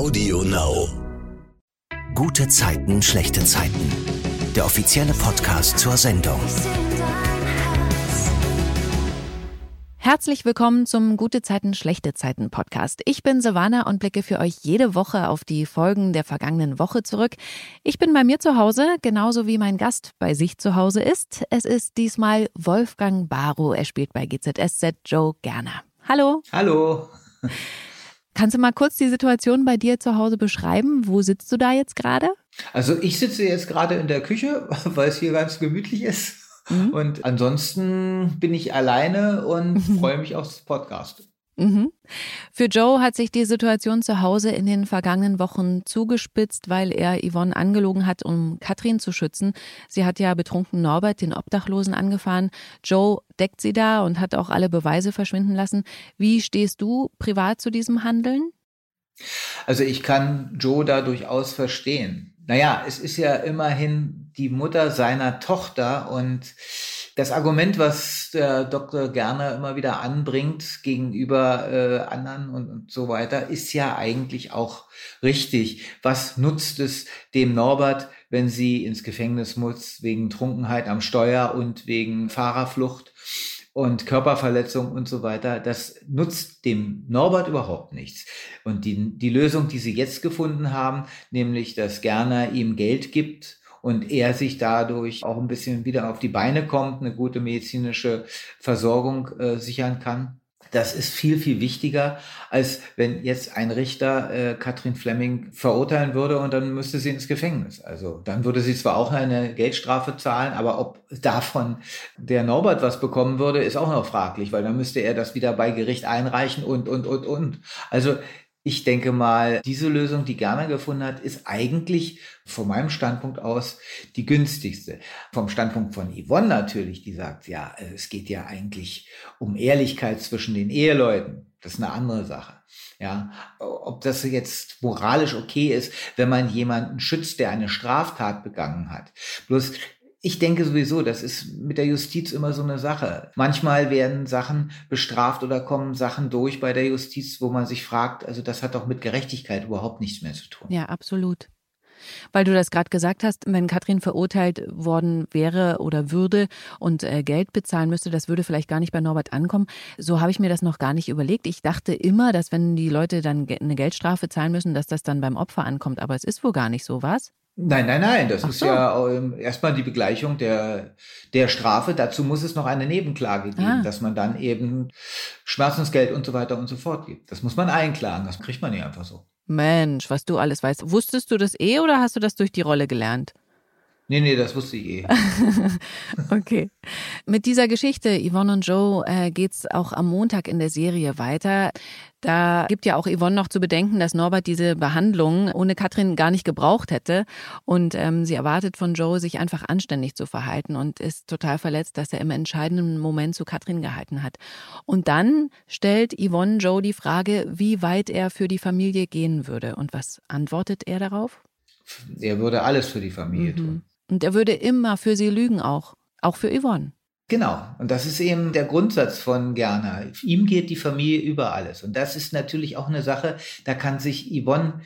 Audio Now. Gute Zeiten, schlechte Zeiten. Der offizielle Podcast zur Sendung. Herzlich willkommen zum Gute Zeiten, schlechte Zeiten Podcast. Ich bin Savannah und blicke für euch jede Woche auf die Folgen der vergangenen Woche zurück. Ich bin bei mir zu Hause, genauso wie mein Gast bei sich zu Hause ist. Es ist diesmal Wolfgang Barrow. Er spielt bei GZSZ Joe Gerner. Hallo. Hallo. Kannst du mal kurz die Situation bei dir zu Hause beschreiben? Wo sitzt du da jetzt gerade? Also ich sitze jetzt gerade in der Küche, weil es hier ganz gemütlich ist. Mhm. Und ansonsten bin ich alleine und mhm. freue mich aufs Podcast. Mhm. Für Joe hat sich die Situation zu Hause in den vergangenen Wochen zugespitzt, weil er Yvonne angelogen hat, um Katrin zu schützen. Sie hat ja betrunken Norbert, den Obdachlosen, angefahren. Joe deckt sie da und hat auch alle Beweise verschwinden lassen. Wie stehst du privat zu diesem Handeln? Also ich kann Joe da durchaus verstehen. Naja, es ist ja immerhin die Mutter seiner Tochter und das Argument, was der Dr. Gerner immer wieder anbringt gegenüber äh, anderen und, und so weiter, ist ja eigentlich auch richtig. Was nutzt es dem Norbert, wenn sie ins Gefängnis muss wegen Trunkenheit am Steuer und wegen Fahrerflucht? und Körperverletzung und so weiter, das nutzt dem Norbert überhaupt nichts. Und die, die Lösung, die sie jetzt gefunden haben, nämlich, dass Gerner ihm Geld gibt, und er sich dadurch auch ein bisschen wieder auf die Beine kommt, eine gute medizinische Versorgung äh, sichern kann. Das ist viel, viel wichtiger, als wenn jetzt ein Richter äh, Katrin Fleming verurteilen würde und dann müsste sie ins Gefängnis. Also dann würde sie zwar auch eine Geldstrafe zahlen, aber ob davon der Norbert was bekommen würde, ist auch noch fraglich, weil dann müsste er das wieder bei Gericht einreichen und, und, und, und. Also ich denke mal, diese Lösung, die Gerner gefunden hat, ist eigentlich von meinem Standpunkt aus die günstigste. Vom Standpunkt von Yvonne natürlich, die sagt, ja, es geht ja eigentlich um Ehrlichkeit zwischen den Eheleuten. Das ist eine andere Sache. Ja, ob das jetzt moralisch okay ist, wenn man jemanden schützt, der eine Straftat begangen hat. Bloß ich denke sowieso, das ist mit der Justiz immer so eine Sache. Manchmal werden Sachen bestraft oder kommen Sachen durch bei der Justiz, wo man sich fragt, also das hat doch mit Gerechtigkeit überhaupt nichts mehr zu tun. Ja, absolut. Weil du das gerade gesagt hast, wenn Katrin verurteilt worden wäre oder würde und äh, Geld bezahlen müsste, das würde vielleicht gar nicht bei Norbert ankommen. So habe ich mir das noch gar nicht überlegt. Ich dachte immer, dass wenn die Leute dann eine Geldstrafe zahlen müssen, dass das dann beim Opfer ankommt. Aber es ist wohl gar nicht so, was? Nein, nein, nein. Das Ach ist so. ja ähm, erstmal die Begleichung der, der Strafe. Dazu muss es noch eine Nebenklage geben, ah. dass man dann eben Schmerzensgeld und so weiter und so fort gibt. Das muss man einklagen. Das kriegt man nicht einfach so. Mensch, was du alles weißt. Wusstest du das eh oder hast du das durch die Rolle gelernt? Nee, nee, das wusste ich eh. okay. Mit dieser Geschichte, Yvonne und Joe, äh, geht's auch am Montag in der Serie weiter. Da gibt ja auch Yvonne noch zu bedenken, dass Norbert diese Behandlung ohne Katrin gar nicht gebraucht hätte. Und ähm, sie erwartet von Joe, sich einfach anständig zu verhalten und ist total verletzt, dass er im entscheidenden Moment zu Katrin gehalten hat. Und dann stellt Yvonne Joe die Frage, wie weit er für die Familie gehen würde. Und was antwortet er darauf? Er würde alles für die Familie mhm. tun. Und er würde immer für sie lügen auch, auch für Yvonne. Genau. Und das ist eben der Grundsatz von Gerner. Ihm geht die Familie über alles. Und das ist natürlich auch eine Sache, da kann sich Yvonne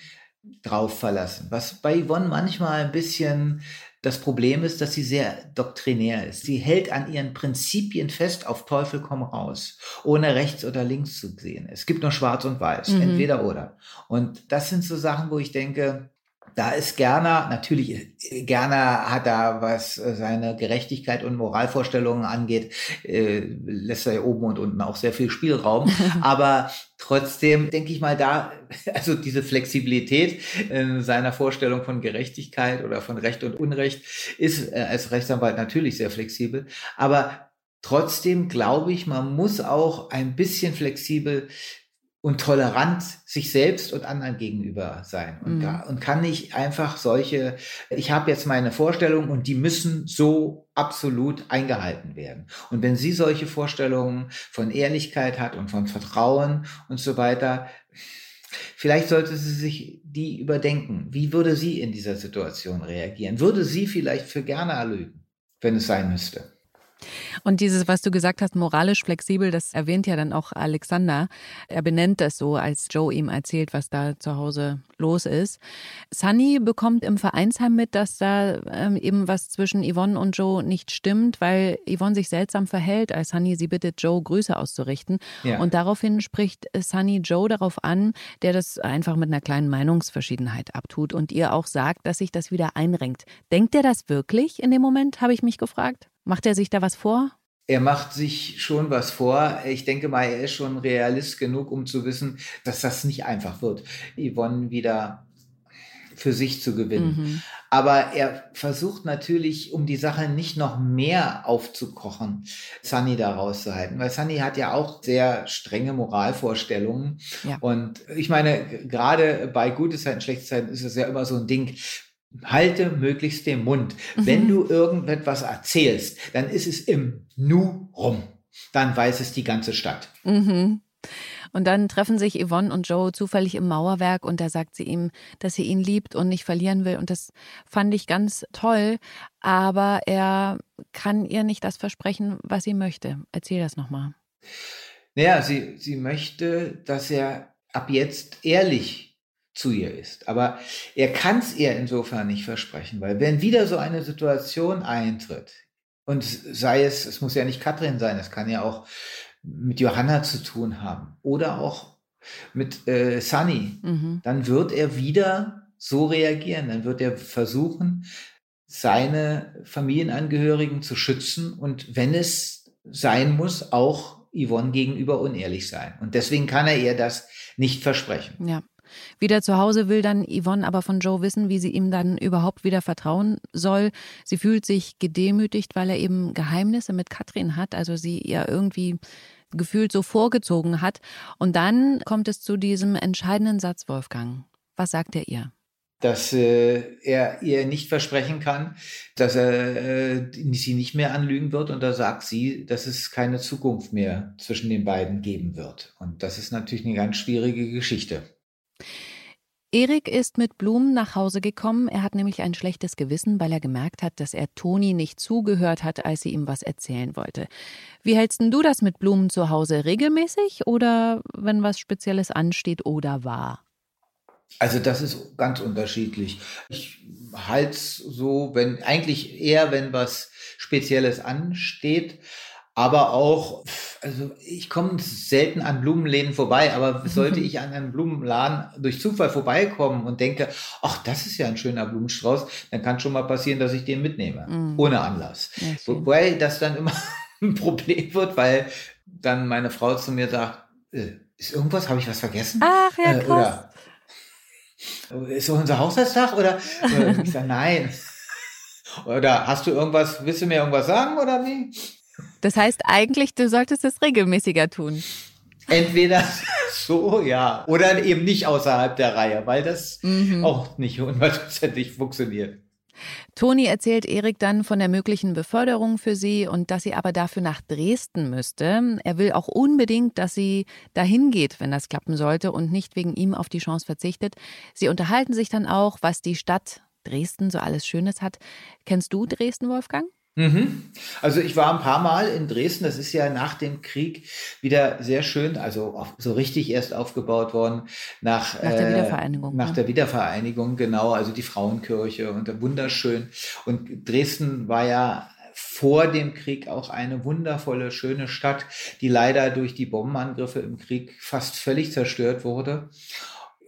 drauf verlassen. Was bei Yvonne manchmal ein bisschen das Problem ist, dass sie sehr doktrinär ist. Sie hält an ihren Prinzipien fest, auf Teufel komm raus, ohne rechts oder links zu sehen. Es gibt nur schwarz und weiß, mhm. entweder oder. Und das sind so Sachen, wo ich denke, da ist Gerner, natürlich, Gerner hat da, was seine Gerechtigkeit und Moralvorstellungen angeht, äh, lässt er oben und unten auch sehr viel Spielraum. Aber trotzdem denke ich mal da, also diese Flexibilität in seiner Vorstellung von Gerechtigkeit oder von Recht und Unrecht ist äh, als Rechtsanwalt natürlich sehr flexibel. Aber trotzdem glaube ich, man muss auch ein bisschen flexibel und tolerant sich selbst und anderen gegenüber sein und, mhm. und kann nicht einfach solche, ich habe jetzt meine Vorstellungen und die müssen so absolut eingehalten werden. Und wenn sie solche Vorstellungen von Ehrlichkeit hat und von Vertrauen und so weiter, vielleicht sollte sie sich die überdenken. Wie würde sie in dieser Situation reagieren? Würde sie vielleicht für gerne lügen, wenn es sein müsste? Und dieses, was du gesagt hast, moralisch flexibel, das erwähnt ja dann auch Alexander. Er benennt das so, als Joe ihm erzählt, was da zu Hause los ist. Sunny bekommt im Vereinsheim mit, dass da ähm, eben was zwischen Yvonne und Joe nicht stimmt, weil Yvonne sich seltsam verhält, als Sunny sie bittet, Joe Grüße auszurichten. Ja. Und daraufhin spricht Sunny Joe darauf an, der das einfach mit einer kleinen Meinungsverschiedenheit abtut und ihr auch sagt, dass sich das wieder einrenkt. Denkt er das wirklich in dem Moment, habe ich mich gefragt? Macht er sich da was vor? Er macht sich schon was vor. Ich denke mal, er ist schon realist genug, um zu wissen, dass das nicht einfach wird, Yvonne wieder für sich zu gewinnen. Mhm. Aber er versucht natürlich, um die Sache nicht noch mehr aufzukochen, Sunny da rauszuhalten. Weil Sunny hat ja auch sehr strenge Moralvorstellungen. Ja. Und ich meine, gerade bei gute Zeiten, schlechte Zeiten ist es ja immer so ein Ding halte möglichst den Mund. Mhm. Wenn du irgendetwas erzählst, dann ist es im Nu rum. Dann weiß es die ganze Stadt. Mhm. Und dann treffen sich Yvonne und Joe zufällig im Mauerwerk und da sagt sie ihm, dass sie ihn liebt und nicht verlieren will. Und das fand ich ganz toll. Aber er kann ihr nicht das versprechen, was sie möchte. Erzähl das nochmal. Naja, sie, sie möchte, dass er ab jetzt ehrlich zu ihr ist. Aber er kann es ihr insofern nicht versprechen, weil wenn wieder so eine Situation eintritt, und sei es, es muss ja nicht Katrin sein, es kann ja auch mit Johanna zu tun haben oder auch mit äh, Sunny, mhm. dann wird er wieder so reagieren, dann wird er versuchen, seine Familienangehörigen zu schützen und wenn es sein muss, auch Yvonne gegenüber unehrlich sein. Und deswegen kann er ihr das nicht versprechen. Ja. Wieder zu Hause will dann Yvonne aber von Joe wissen, wie sie ihm dann überhaupt wieder vertrauen soll. Sie fühlt sich gedemütigt, weil er eben Geheimnisse mit Katrin hat, also sie ihr irgendwie gefühlt so vorgezogen hat. Und dann kommt es zu diesem entscheidenden Satz, Wolfgang. Was sagt er ihr? dass äh, er ihr nicht versprechen kann, dass er äh, sie nicht mehr anlügen wird. Und da sagt sie, dass es keine Zukunft mehr zwischen den beiden geben wird. Und das ist natürlich eine ganz schwierige Geschichte. Erik ist mit Blumen nach Hause gekommen. Er hat nämlich ein schlechtes Gewissen, weil er gemerkt hat, dass er Toni nicht zugehört hat, als sie ihm was erzählen wollte. Wie hältst du das mit Blumen zu Hause regelmäßig oder wenn was Spezielles ansteht oder war? Also das ist ganz unterschiedlich. Ich halte es so, wenn eigentlich eher, wenn was Spezielles ansteht aber auch, also ich komme selten an Blumenläden vorbei, aber sollte ich an einem Blumenladen durch Zufall vorbeikommen und denke, ach, das ist ja ein schöner Blumenstrauß, dann kann schon mal passieren, dass ich den mitnehme, mhm. ohne Anlass. Ja, Wobei das dann immer ein Problem wird, weil dann meine Frau zu mir sagt, äh, ist irgendwas, habe ich was vergessen? Ach ja, äh, krass. Oder ist so unser Hochzeitstag oder, oder ich sage, nein. Oder hast du irgendwas, willst du mir irgendwas sagen oder wie? Das heißt eigentlich, du solltest es regelmäßiger tun. Entweder so, ja, oder eben nicht außerhalb der Reihe, weil das mhm. auch nicht hundertprozentig funktioniert. Toni erzählt Erik dann von der möglichen Beförderung für sie und dass sie aber dafür nach Dresden müsste. Er will auch unbedingt, dass sie dahin geht, wenn das klappen sollte und nicht wegen ihm auf die Chance verzichtet. Sie unterhalten sich dann auch, was die Stadt Dresden so alles Schönes hat. Kennst du Dresden, Wolfgang? Mhm. Also ich war ein paar Mal in Dresden. Das ist ja nach dem Krieg wieder sehr schön, also so richtig erst aufgebaut worden nach, nach der äh, Wiedervereinigung. Nach ja. der Wiedervereinigung, genau. Also die Frauenkirche und wunderschön. Und Dresden war ja vor dem Krieg auch eine wundervolle, schöne Stadt, die leider durch die Bombenangriffe im Krieg fast völlig zerstört wurde.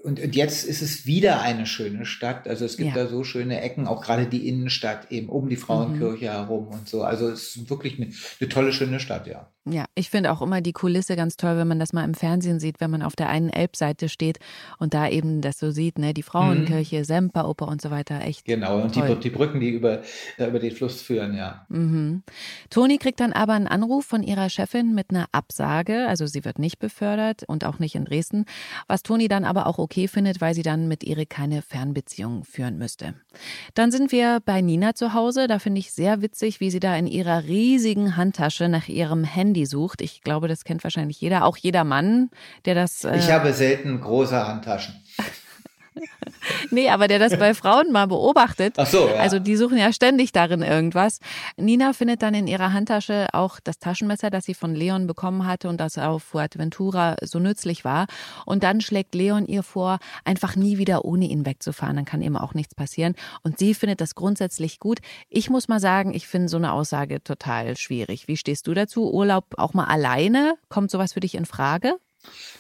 Und, und jetzt ist es wieder eine schöne Stadt. Also es gibt ja. da so schöne Ecken, auch gerade die Innenstadt eben um die Frauenkirche mhm. herum und so. Also es ist wirklich eine, eine tolle, schöne Stadt, ja. Ja, ich finde auch immer die Kulisse ganz toll, wenn man das mal im Fernsehen sieht, wenn man auf der einen Elbseite steht und da eben das so sieht, ne, die Frauenkirche, mhm. Semperoper und so weiter, echt. Genau, und die, die, Brücken, die über, über den Fluss führen, ja. Mhm. Toni kriegt dann aber einen Anruf von ihrer Chefin mit einer Absage, also sie wird nicht befördert und auch nicht in Dresden, was Toni dann aber auch okay findet, weil sie dann mit Erik keine Fernbeziehung führen müsste. Dann sind wir bei Nina zu Hause, da finde ich sehr witzig, wie sie da in ihrer riesigen Handtasche nach ihrem Handy Handy sucht. Ich glaube, das kennt wahrscheinlich jeder, auch jeder Mann, der das. Äh ich habe selten große Handtaschen. Nee, aber der das bei Frauen mal beobachtet. Ach so, ja. Also die suchen ja ständig darin irgendwas. Nina findet dann in ihrer Handtasche auch das Taschenmesser, das sie von Leon bekommen hatte und das auf Fuerteventura so nützlich war. Und dann schlägt Leon ihr vor, einfach nie wieder ohne ihn wegzufahren. Dann kann eben auch nichts passieren. Und sie findet das grundsätzlich gut. Ich muss mal sagen, ich finde so eine Aussage total schwierig. Wie stehst du dazu? Urlaub auch mal alleine? Kommt sowas für dich in Frage?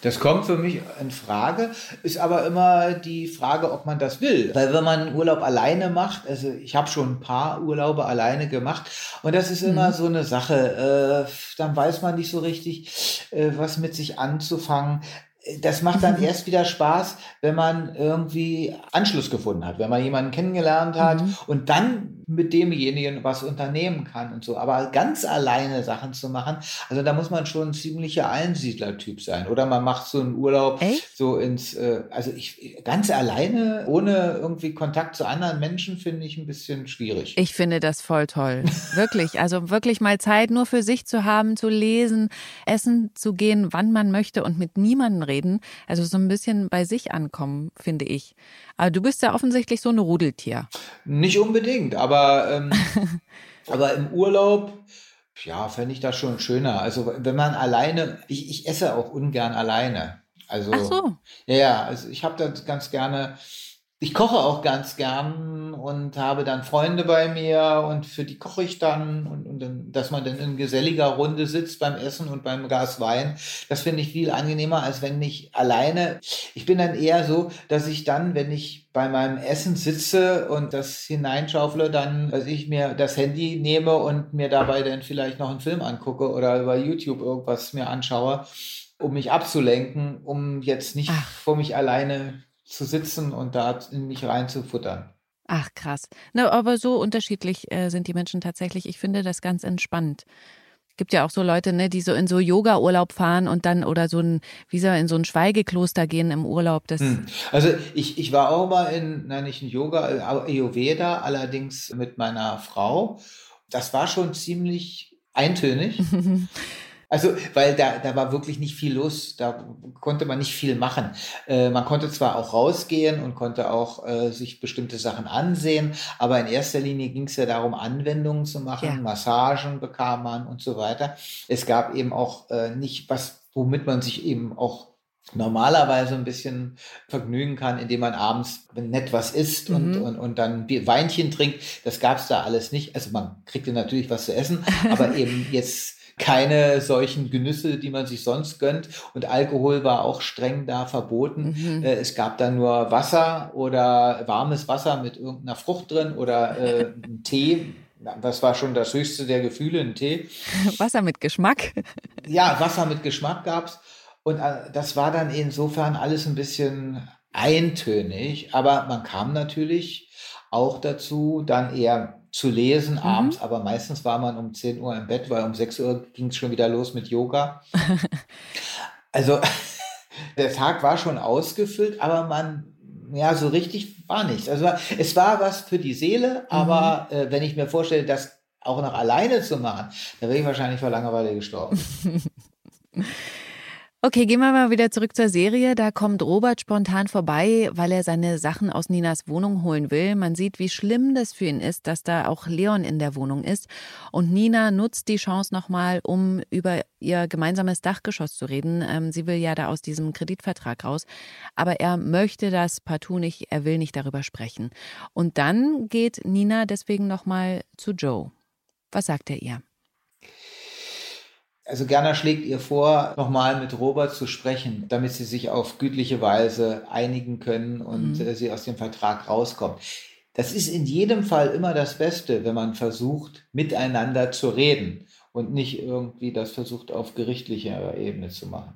Das kommt für mich in Frage, ist aber immer die Frage, ob man das will. Weil wenn man Urlaub alleine macht, also ich habe schon ein paar Urlaube alleine gemacht und das ist immer mhm. so eine Sache, äh, dann weiß man nicht so richtig, äh, was mit sich anzufangen das macht dann erst wieder Spaß, wenn man irgendwie Anschluss gefunden hat, wenn man jemanden kennengelernt hat mhm. und dann mit demjenigen was unternehmen kann und so. Aber ganz alleine Sachen zu machen, also da muss man schon ein ziemlicher Einsiedlertyp sein. Oder man macht so einen Urlaub Echt? so ins, äh, also ich ganz alleine, ohne irgendwie Kontakt zu anderen Menschen, finde ich ein bisschen schwierig. Ich finde das voll toll. wirklich. Also wirklich mal Zeit nur für sich zu haben, zu lesen, essen zu gehen, wann man möchte und mit niemandem reden. Also so ein bisschen bei sich ankommen, finde ich. Aber du bist ja offensichtlich so ein Rudeltier. Nicht unbedingt, aber, ähm, aber im Urlaub, ja, fände ich das schon schöner. Also wenn man alleine, ich, ich esse auch ungern alleine. Also, Ach so. ja, ja, also ich habe das ganz gerne ich koche auch ganz gern und habe dann Freunde bei mir und für die koche ich dann und, und dann, dass man dann in geselliger Runde sitzt beim Essen und beim Glas Wein, das finde ich viel angenehmer, als wenn ich alleine. Ich bin dann eher so, dass ich dann, wenn ich bei meinem Essen sitze und das hineinschaufle, dann, dass ich mir das Handy nehme und mir dabei dann vielleicht noch einen Film angucke oder über YouTube irgendwas mir anschaue, um mich abzulenken, um jetzt nicht Ach. vor mich alleine zu sitzen und da in mich reinzufuttern. Ach krass. Na, aber so unterschiedlich äh, sind die Menschen tatsächlich. Ich finde das ganz entspannt. Gibt ja auch so Leute, ne, die so in so Yoga-Urlaub fahren und dann oder so ein, wie soll in so ein Schweigekloster gehen im Urlaub. Das hm. Also ich, ich war auch mal in, nein, nicht in Yoga, äh, Ayurveda, allerdings mit meiner Frau. Das war schon ziemlich eintönig. Also, weil da, da war wirklich nicht viel los, da konnte man nicht viel machen. Äh, man konnte zwar auch rausgehen und konnte auch äh, sich bestimmte Sachen ansehen, aber in erster Linie ging es ja darum, Anwendungen zu machen, ja. Massagen bekam man und so weiter. Es gab eben auch äh, nicht was, womit man sich eben auch normalerweise ein bisschen vergnügen kann, indem man abends nett was isst und, mhm. und, und dann Weinchen trinkt. Das gab es da alles nicht. Also man kriegte natürlich was zu essen, aber eben jetzt keine solchen Genüsse, die man sich sonst gönnt. Und Alkohol war auch streng da verboten. Mhm. Äh, es gab dann nur Wasser oder warmes Wasser mit irgendeiner Frucht drin oder äh, Tee. Das war schon das höchste der Gefühle, ein Tee. Wasser mit Geschmack. Ja, Wasser mit Geschmack gab's. Und äh, das war dann insofern alles ein bisschen eintönig. Aber man kam natürlich auch dazu, dann eher zu lesen mhm. abends, aber meistens war man um 10 Uhr im Bett, weil um 6 Uhr ging es schon wieder los mit Yoga. also der Tag war schon ausgefüllt, aber man, ja, so richtig war nichts. Also es war was für die Seele, aber mhm. äh, wenn ich mir vorstelle, das auch noch alleine zu machen, dann wäre ich wahrscheinlich vor Langeweile gestorben. Okay, gehen wir mal wieder zurück zur Serie. Da kommt Robert spontan vorbei, weil er seine Sachen aus Ninas Wohnung holen will. Man sieht, wie schlimm das für ihn ist, dass da auch Leon in der Wohnung ist. Und Nina nutzt die Chance nochmal, um über ihr gemeinsames Dachgeschoss zu reden. Ähm, sie will ja da aus diesem Kreditvertrag raus. Aber er möchte das partout nicht, er will nicht darüber sprechen. Und dann geht Nina deswegen nochmal zu Joe. Was sagt er ihr? Also Gerner schlägt ihr vor, nochmal mit Robert zu sprechen, damit sie sich auf gütliche Weise einigen können und mhm. Äh, sie aus dem Vertrag rauskommt. Das ist in jedem Fall immer das Beste, wenn man versucht, miteinander zu reden und nicht irgendwie das versucht, auf gerichtlicher Ebene zu machen.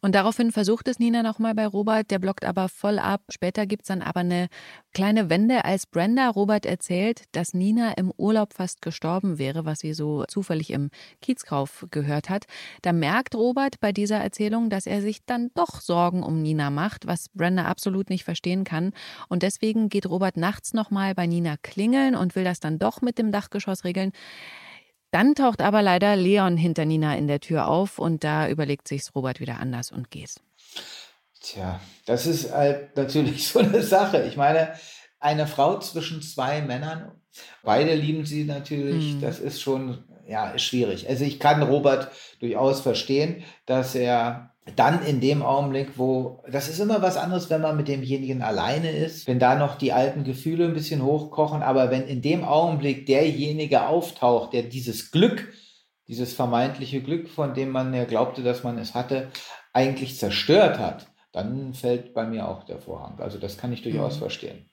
Und daraufhin versucht es Nina nochmal bei Robert, der blockt aber voll ab. Später gibt es dann aber eine kleine Wende, als Brenda Robert erzählt, dass Nina im Urlaub fast gestorben wäre, was sie so zufällig im Kiezkauf gehört hat. Da merkt Robert bei dieser Erzählung, dass er sich dann doch Sorgen um Nina macht, was Brenda absolut nicht verstehen kann. Und deswegen geht Robert nachts nochmal bei Nina klingeln und will das dann doch mit dem Dachgeschoss regeln. Dann taucht aber leider Leon hinter Nina in der Tür auf und da überlegt sich's Robert wieder anders und geht. Tja, das ist halt natürlich so eine Sache. Ich meine, eine Frau zwischen zwei Männern, beide lieben sie natürlich, mhm. das ist schon, ja, schwierig. Also ich kann Robert durchaus verstehen, dass er dann in dem Augenblick, wo, das ist immer was anderes, wenn man mit demjenigen alleine ist, wenn da noch die alten Gefühle ein bisschen hochkochen, aber wenn in dem Augenblick derjenige auftaucht, der dieses Glück, dieses vermeintliche Glück, von dem man ja glaubte, dass man es hatte, eigentlich zerstört hat, dann fällt bei mir auch der Vorhang. Also das kann ich durchaus mhm. verstehen.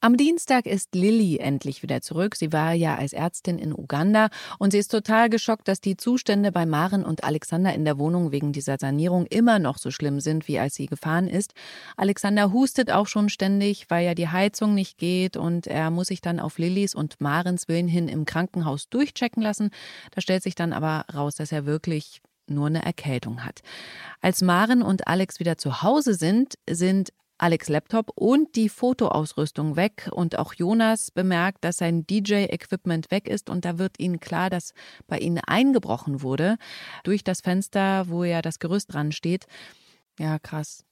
Am Dienstag ist Lilly endlich wieder zurück. Sie war ja als Ärztin in Uganda und sie ist total geschockt, dass die Zustände bei Maren und Alexander in der Wohnung wegen dieser Sanierung immer noch so schlimm sind, wie als sie gefahren ist. Alexander hustet auch schon ständig, weil ja die Heizung nicht geht und er muss sich dann auf Lillys und Marens Willen hin im Krankenhaus durchchecken lassen. Da stellt sich dann aber raus, dass er wirklich nur eine Erkältung hat. Als Maren und Alex wieder zu Hause sind, sind Alex Laptop und die Fotoausrüstung weg und auch Jonas bemerkt, dass sein DJ-Equipment weg ist und da wird ihnen klar, dass bei ihnen eingebrochen wurde durch das Fenster, wo ja das Gerüst dran steht. Ja, krass.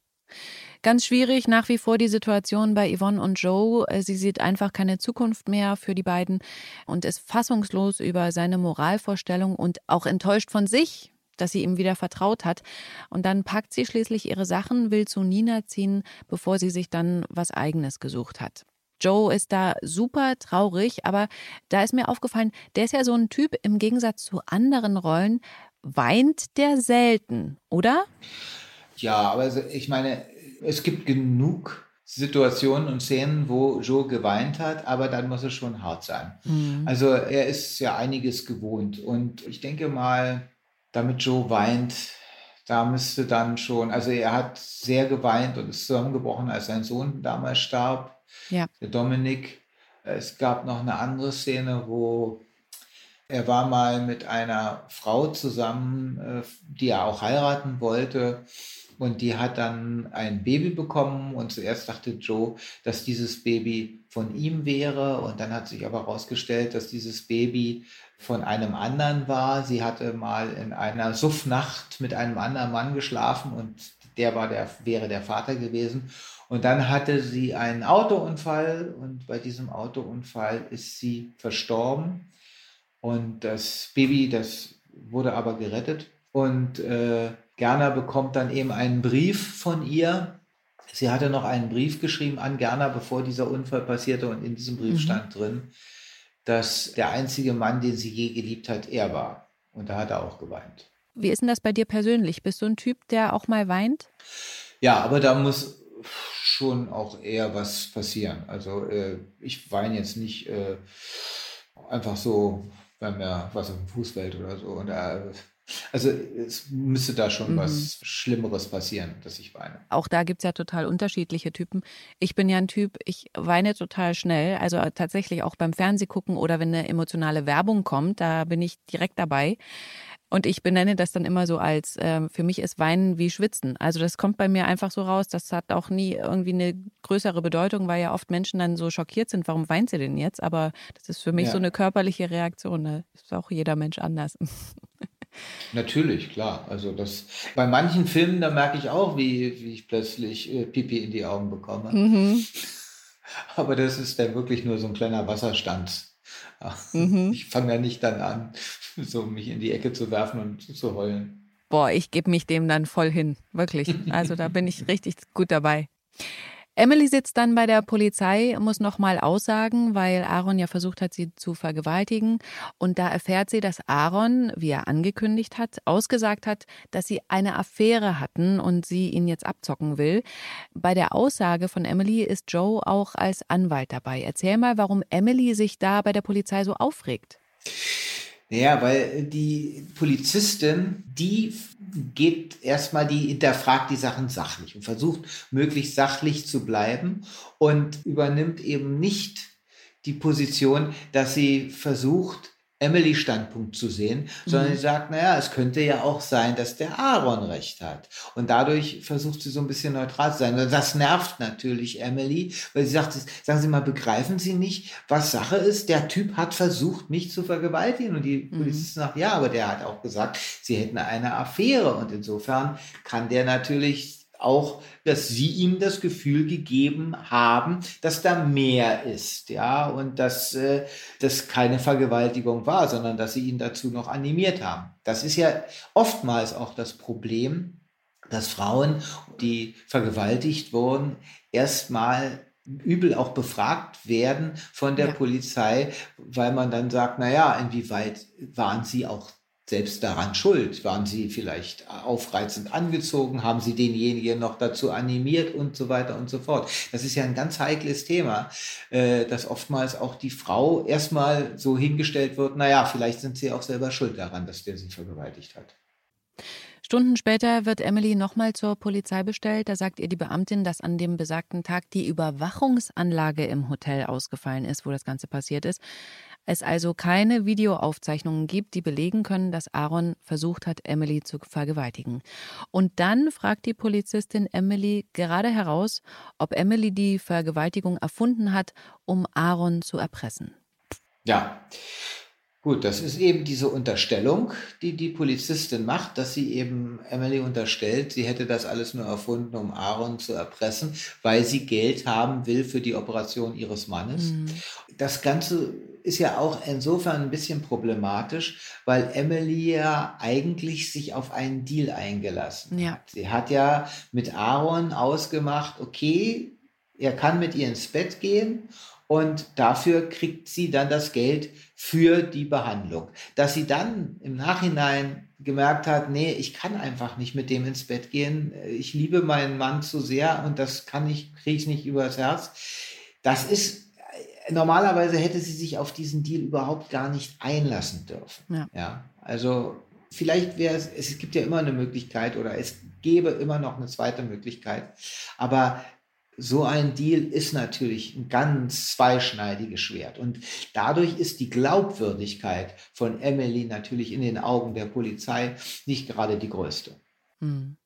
Ganz schwierig nach wie vor die Situation bei Yvonne und Joe. Sie sieht einfach keine Zukunft mehr für die beiden und ist fassungslos über seine Moralvorstellung und auch enttäuscht von sich, dass sie ihm wieder vertraut hat. Und dann packt sie schließlich ihre Sachen, will zu Nina ziehen, bevor sie sich dann was eigenes gesucht hat. Joe ist da super traurig, aber da ist mir aufgefallen, der ist ja so ein Typ im Gegensatz zu anderen Rollen, weint der selten, oder? Ja, aber also ich meine, es gibt genug Situationen und Szenen, wo Joe geweint hat, aber dann muss es schon hart sein. Mhm. Also er ist ja einiges gewohnt und ich denke mal, damit Joe weint, da müsste dann schon, also er hat sehr geweint und ist zusammengebrochen, als sein Sohn damals starb, ja. der Dominik. Es gab noch eine andere Szene, wo er war mal mit einer Frau zusammen, äh, die er auch heiraten wollte. Und die hat dann ein Baby bekommen und zuerst dachte Joe, dass dieses Baby von ihm wäre. Und dann hat sich aber herausgestellt, dass dieses Baby von einem anderen war. Sie hatte mal in einer Suffnacht mit einem anderen Mann geschlafen und der war der, wäre der Vater gewesen. Und dann hatte sie einen Autounfall und bei diesem Autounfall ist sie verstorben. Und das Baby, das wurde aber gerettet. Und äh, Gerner bekommt dann eben einen Brief von ihr. Sie hatte noch einen Brief geschrieben an Gerner, bevor dieser Unfall passierte. Und in diesem Brief mhm. stand drin, dass der einzige Mann, den sie je geliebt hat, er war. Und da hat er auch geweint. Wie ist denn das bei dir persönlich? Bist du ein Typ, der auch mal weint? Ja, aber da muss schon auch eher was passieren. Also äh, ich weine jetzt nicht äh, einfach so, wenn mir was auf dem Fuß fällt oder so. Und äh, also es müsste da schon mhm. was Schlimmeres passieren, dass ich weine. Auch da gibt es ja total unterschiedliche Typen. Ich bin ja ein Typ, ich weine total schnell. Also tatsächlich auch beim Fernsehgucken oder wenn eine emotionale Werbung kommt, da bin ich direkt dabei. Und ich benenne das dann immer so als, äh, für mich ist Weinen wie Schwitzen. Also das kommt bei mir einfach so raus. Das hat auch nie irgendwie eine größere Bedeutung, weil ja oft Menschen dann so schockiert sind, warum weint sie denn jetzt? Aber das ist für mich ja. so eine körperliche Reaktion. Ne? ist auch jeder Mensch anders. Natürlich, klar. Also das bei manchen Filmen, da merke ich auch, wie, wie ich plötzlich äh, Pipi in die Augen bekomme. Mhm. Aber das ist dann wirklich nur so ein kleiner Wasserstand. Mhm. Ich fange da nicht dann an, so mich in die Ecke zu werfen und zu heulen. Boah, ich gebe mich dem dann voll hin. Wirklich. Also da bin ich richtig gut dabei. Emily sitzt dann bei der Polizei, muss nochmal aussagen, weil Aaron ja versucht hat, sie zu vergewaltigen. Und da erfährt sie, dass Aaron, wie er angekündigt hat, ausgesagt hat, dass sie eine Affäre hatten und sie ihn jetzt abzocken will. Bei der Aussage von Emily ist Joe auch als Anwalt dabei. Erzähl mal, warum Emily sich da bei der Polizei so aufregt. Ja, weil die Polizistin, die geht erstmal, die hinterfragt die Sachen sachlich und versucht möglichst sachlich zu bleiben und übernimmt eben nicht die Position, dass sie versucht, Emily Standpunkt zu sehen, sondern mhm. sie sagt, naja, es könnte ja auch sein, dass der Aaron recht hat. Und dadurch versucht sie so ein bisschen neutral zu sein. Und das nervt natürlich Emily, weil sie sagt, sagen Sie mal, begreifen Sie nicht, was Sache ist? Der Typ hat versucht, mich zu vergewaltigen. Und die mhm. Polizistin sagt, ja, aber der hat auch gesagt, sie hätten eine Affäre. Und insofern kann der natürlich auch, dass sie ihm das Gefühl gegeben haben, dass da mehr ist, ja, und dass äh, das keine Vergewaltigung war, sondern dass sie ihn dazu noch animiert haben. Das ist ja oftmals auch das Problem, dass Frauen, die vergewaltigt wurden, erstmal übel auch befragt werden von der ja. Polizei, weil man dann sagt, na ja, inwieweit waren sie auch selbst daran schuld? Waren sie vielleicht aufreizend angezogen? Haben sie denjenigen noch dazu animiert und so weiter und so fort? Das ist ja ein ganz heikles Thema, äh, dass oftmals auch die Frau erstmal so hingestellt wird, naja, vielleicht sind sie auch selber schuld daran, dass der sie vergewaltigt hat. Stunden später wird Emily nochmal zur Polizei bestellt. Da sagt ihr die Beamtin, dass an dem besagten Tag die Überwachungsanlage im Hotel ausgefallen ist, wo das Ganze passiert ist. Es also keine Videoaufzeichnungen gibt, die belegen können, dass Aaron versucht hat, Emily zu vergewaltigen. Und dann fragt die Polizistin Emily gerade heraus, ob Emily die Vergewaltigung erfunden hat, um Aaron zu erpressen. Ja, Gut, das ist eben diese Unterstellung, die die Polizistin macht, dass sie eben Emily unterstellt, sie hätte das alles nur erfunden, um Aaron zu erpressen, weil sie Geld haben will für die Operation ihres Mannes. Mhm. Das Ganze ist ja auch insofern ein bisschen problematisch, weil Emily ja eigentlich sich auf einen Deal eingelassen ja. hat. Sie hat ja mit Aaron ausgemacht, okay, er kann mit ihr ins Bett gehen und dafür kriegt sie dann das Geld für die Behandlung. Dass sie dann im Nachhinein gemerkt hat, nee, ich kann einfach nicht mit dem ins Bett gehen. Ich liebe meinen Mann zu sehr und das kann ich, kriege ich nicht übers Herz. Das ist, normalerweise hätte sie sich auf diesen Deal überhaupt gar nicht einlassen dürfen. Ja. ja also vielleicht wäre es, es gibt ja immer eine Möglichkeit oder es gäbe immer noch eine zweite Möglichkeit. Aber so ein Deal ist natürlich ein ganz zweischneidiges Schwert. Und dadurch ist die Glaubwürdigkeit von Emily natürlich in den Augen der Polizei nicht gerade die größte. Hm.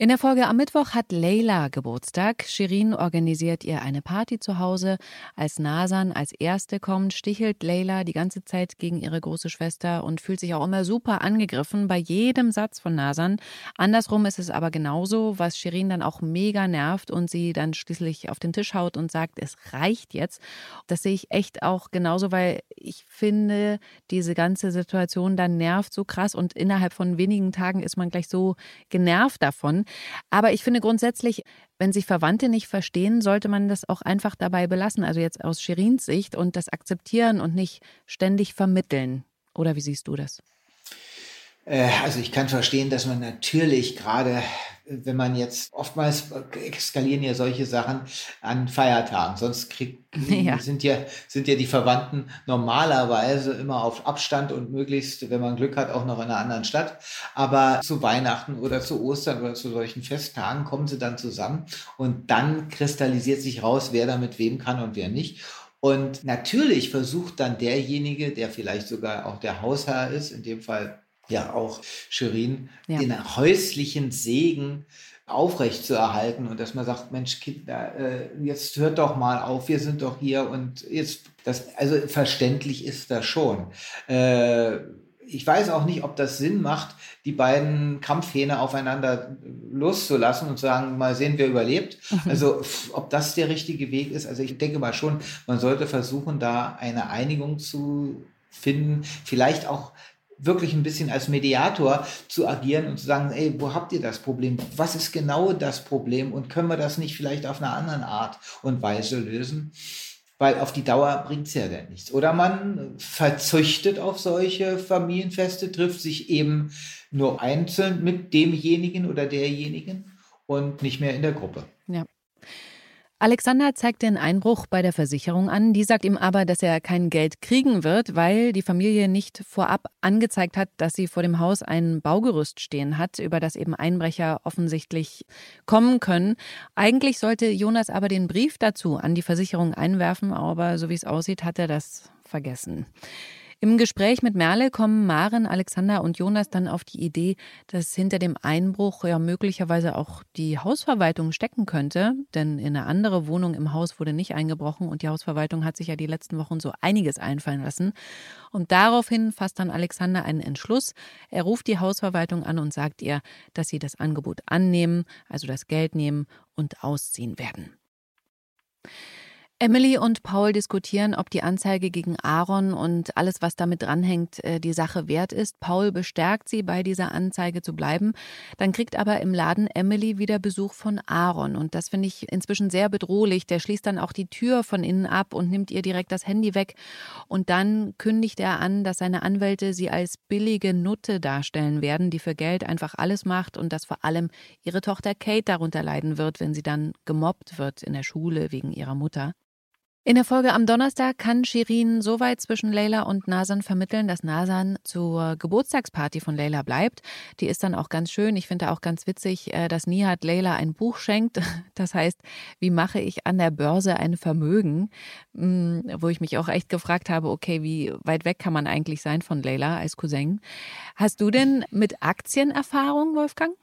In der Folge am Mittwoch hat Leila Geburtstag. Shirin organisiert ihr eine Party zu Hause. Als Nasan als Erste kommt, stichelt Leila die ganze Zeit gegen ihre große Schwester und fühlt sich auch immer super angegriffen bei jedem Satz von Nasan. Andersrum ist es aber genauso, was Shirin dann auch mega nervt und sie dann schließlich auf den Tisch haut und sagt, es reicht jetzt. Das sehe ich echt auch genauso, weil ich finde, diese ganze Situation dann nervt so krass und innerhalb von wenigen Tagen ist man gleich so genervt davon. Aber ich finde grundsätzlich, wenn sich Verwandte nicht verstehen, sollte man das auch einfach dabei belassen. Also jetzt aus Shirins Sicht und das akzeptieren und nicht ständig vermitteln. Oder wie siehst du das? Äh, also ich kann verstehen, dass man natürlich gerade, wenn man jetzt oftmals eskalieren ja solche Sachen an Feiertagen, sonst krieg, ja. Sind, ja, sind ja die Verwandten normalerweise immer auf Abstand und möglichst, wenn man Glück hat, auch noch in einer anderen Stadt. Aber zu Weihnachten oder zu Ostern oder zu solchen Festtagen kommen sie dann zusammen und dann kristallisiert sich raus, wer da mit wem kann und wer nicht. Und natürlich versucht dann derjenige, der vielleicht sogar auch der Hausherr ist, in dem Fall ja auch Shirin, ja. den häuslichen Segen aufrecht zu erhalten und dass man sagt, Mensch, Kinder, äh, jetzt hört doch mal auf, wir sind doch hier und jetzt, das, also verständlich ist das schon. Äh, ich weiß auch nicht, ob das Sinn macht, die beiden Kampfhähne aufeinander loszulassen und zu sagen, mal sehen, wer überlebt. Mhm. Also, ob das der richtige Weg ist. Also, ich denke mal schon, man sollte versuchen, da eine Einigung zu finden. Vielleicht auch wirklich ein bisschen als Mediator zu agieren und zu sagen, ey, wo habt ihr das Problem? Was ist genau das Problem? Und können wir das nicht vielleicht auf einer anderen Art und Weise lösen? Weil auf die Dauer bringt es ja dann nichts. Oder man verzüchtet auf solche Familienfeste, trifft sich eben nur einzeln mit demjenigen oder derjenigen und nicht mehr in der Gruppe. Ja. Alexander zeigt den Einbruch bei der Versicherung an. Die sagt ihm aber, dass er kein Geld kriegen wird, weil die Familie nicht vorab angezeigt hat, dass sie vor dem Haus ein Baugerüst stehen hat, über das eben Einbrecher offensichtlich kommen können. Eigentlich sollte Jonas aber den Brief dazu an die Versicherung einwerfen, aber so wie es aussieht, hat er das vergessen. Im Gespräch mit Merle kommen Maren, Alexander und Jonas dann auf die Idee, dass hinter dem Einbruch ja möglicherweise auch die Hausverwaltung stecken könnte. Denn in eine andere Wohnung im Haus wurde nicht eingebrochen und die Hausverwaltung hat sich ja die letzten Wochen so einiges einfallen lassen. Und daraufhin fasst dann Alexander einen Entschluss. Er ruft die Hausverwaltung an und sagt ihr, dass sie das Angebot annehmen, also das Geld nehmen und ausziehen werden. Emily und Paul diskutieren, ob die Anzeige gegen Aaron und alles, was damit dranhängt, äh, die Sache wert ist. Paul bestärkt sie, bei dieser Anzeige zu bleiben. Dann kriegt aber im Laden Emily wieder Besuch von Aaron. Und das finde ich inzwischen sehr bedrohlich. Der schließt dann auch die Tür von innen ab und nimmt ihr direkt das Handy weg. Und dann kündigt er an, dass seine Anwälte sie als billige Nutte darstellen werden, die für Geld einfach alles macht und dass vor allem ihre Tochter Kate darunter leiden wird, wenn sie dann gemobbt wird in der Schule wegen ihrer Mutter. In der Folge am Donnerstag kann Shirin so weit zwischen Leila und Nasan vermitteln, dass Nasan zur Geburtstagsparty von Leila bleibt. Die ist dann auch ganz schön. Ich finde auch ganz witzig, äh, dass Nihat Leila ein Buch schenkt. Das heißt, wie mache ich an der Börse ein Vermögen? Mm, wo ich mich auch echt gefragt habe, okay, wie weit weg kann man eigentlich sein von Leila als Cousin? Hast du denn mit Aktien Erfahrung, Wolfgang?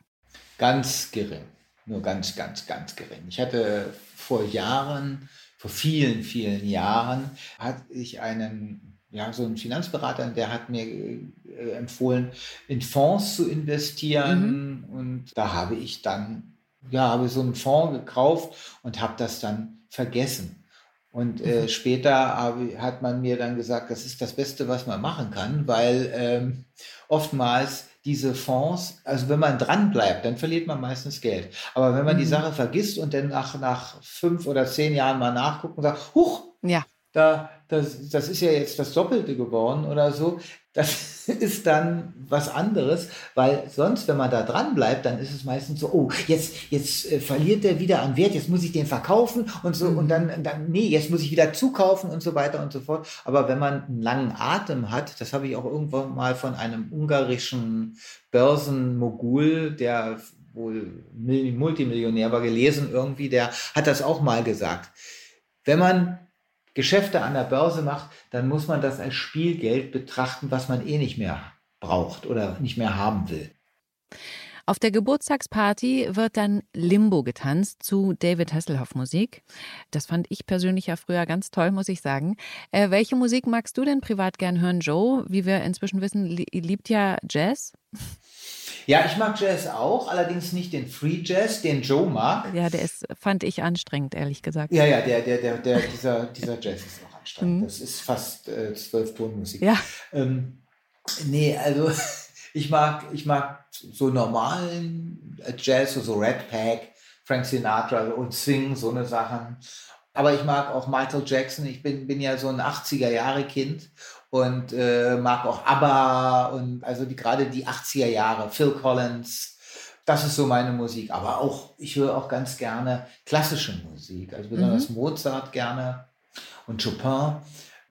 Ganz gering. Nur ganz, ganz, ganz gering. Ich hatte vor Jahren vor vielen, vielen Jahren hatte ich einen, ja, so einen Finanzberater, der hat mir äh, empfohlen, in Fonds zu investieren. Mhm. Und da habe ich dann, ja, habe so einen Fonds gekauft und habe das dann vergessen. Und äh, mhm. später habe, hat man mir dann gesagt, das ist das Beste, was man machen kann, weil ähm, oftmals diese Fonds, also wenn man dran bleibt, dann verliert man meistens Geld. Aber wenn man mhm. die Sache vergisst und dann nach, nach fünf oder zehn Jahren mal nachguckt und sagt, huch, ja. Da, das, das ist ja jetzt das Doppelte geworden oder so, das ist dann was anderes, weil sonst, wenn man da dran bleibt, dann ist es meistens so, oh, jetzt, jetzt äh, verliert der wieder an Wert, jetzt muss ich den verkaufen und so, mhm. und dann, dann, nee, jetzt muss ich wieder zukaufen und so weiter und so fort. Aber wenn man einen langen Atem hat, das habe ich auch irgendwann mal von einem ungarischen Börsenmogul, der wohl Multimillionär war, gelesen irgendwie, der hat das auch mal gesagt. Wenn man Geschäfte an der Börse macht, dann muss man das als Spielgeld betrachten, was man eh nicht mehr braucht oder nicht mehr haben will. Auf der Geburtstagsparty wird dann Limbo getanzt zu David Hasselhoff Musik. Das fand ich persönlich ja früher ganz toll, muss ich sagen. Äh, welche Musik magst du denn privat gern hören, Joe? Wie wir inzwischen wissen, liebt ja Jazz. Ja, ich mag Jazz auch, allerdings nicht den Free Jazz, den Joe mag. Ja, der ist, fand ich anstrengend, ehrlich gesagt. Ja, ja, der, der, der, der dieser, dieser Jazz ist auch anstrengend. Mhm. Das ist fast äh, zwölf Tonmusik. Ja. Ähm, nee, also ich mag, ich mag so normalen Jazz, so Red Pack, Frank Sinatra und Swing, so eine Sachen. Aber ich mag auch Michael Jackson. Ich bin, bin ja so ein 80er-Jahre-Kind und äh, mag auch ABBA und also die, gerade die 80er Jahre, Phil Collins. Das ist so meine Musik. Aber auch, ich höre auch ganz gerne klassische Musik, also besonders mhm. Mozart gerne und Chopin.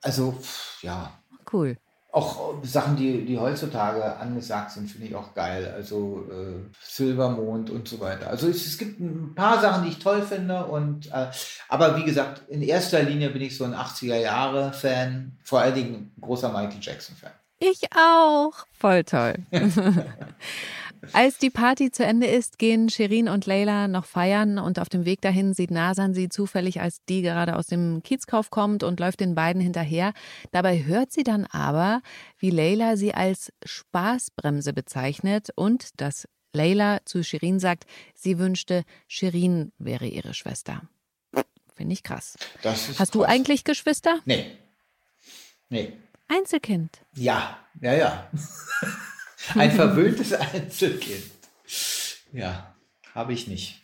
Also, ja. Cool auch Sachen, die, die heutzutage angesagt sind, finde ich auch geil. Also äh, Silbermond und so weiter. Also es, es, gibt ein paar Sachen, die ich toll finde. Und äh, aber wie gesagt, in erster Linie bin ich so ein 80er Jahre Fan, vor allen Dingen ein großer Michael Jackson Fan. Ich auch. Voll toll. Als die Party zu Ende ist, gehen Shirin und Leila noch feiern und auf dem Weg dahin sieht Nasan sie zufällig, als die gerade aus dem Kiezkauf kommt und läuft den beiden hinterher. Dabei hört sie dann aber, wie Leila sie als Spaßbremse bezeichnet und dass Leila zu Shirin sagt, sie wünschte, Shirin wäre ihre Schwester. Finde ich krass. Hast krass. du eigentlich Geschwister? Nee. Nee. Einzelkind. Ja, ja, ja. Ein verwöhntes Einzelkind. Ja, habe ich nicht.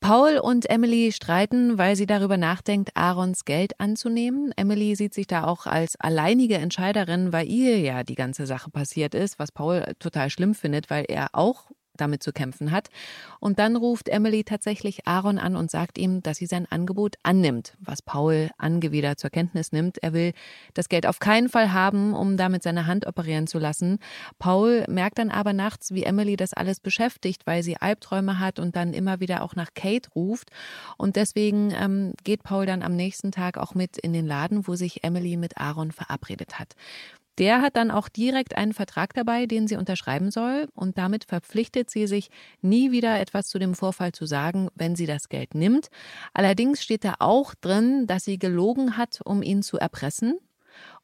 Paul und Emily streiten, weil sie darüber nachdenkt, Aarons Geld anzunehmen. Emily sieht sich da auch als alleinige Entscheiderin, weil ihr ja die ganze Sache passiert ist, was Paul total schlimm findet, weil er auch damit zu kämpfen hat. Und dann ruft Emily tatsächlich Aaron an und sagt ihm, dass sie sein Angebot annimmt, was Paul angewidert zur Kenntnis nimmt. Er will das Geld auf keinen Fall haben, um damit seine Hand operieren zu lassen. Paul merkt dann aber nachts, wie Emily das alles beschäftigt, weil sie Albträume hat und dann immer wieder auch nach Kate ruft. Und deswegen ähm, geht Paul dann am nächsten Tag auch mit in den Laden, wo sich Emily mit Aaron verabredet hat. Der hat dann auch direkt einen Vertrag dabei, den sie unterschreiben soll, und damit verpflichtet sie sich, nie wieder etwas zu dem Vorfall zu sagen, wenn sie das Geld nimmt. Allerdings steht da auch drin, dass sie gelogen hat, um ihn zu erpressen.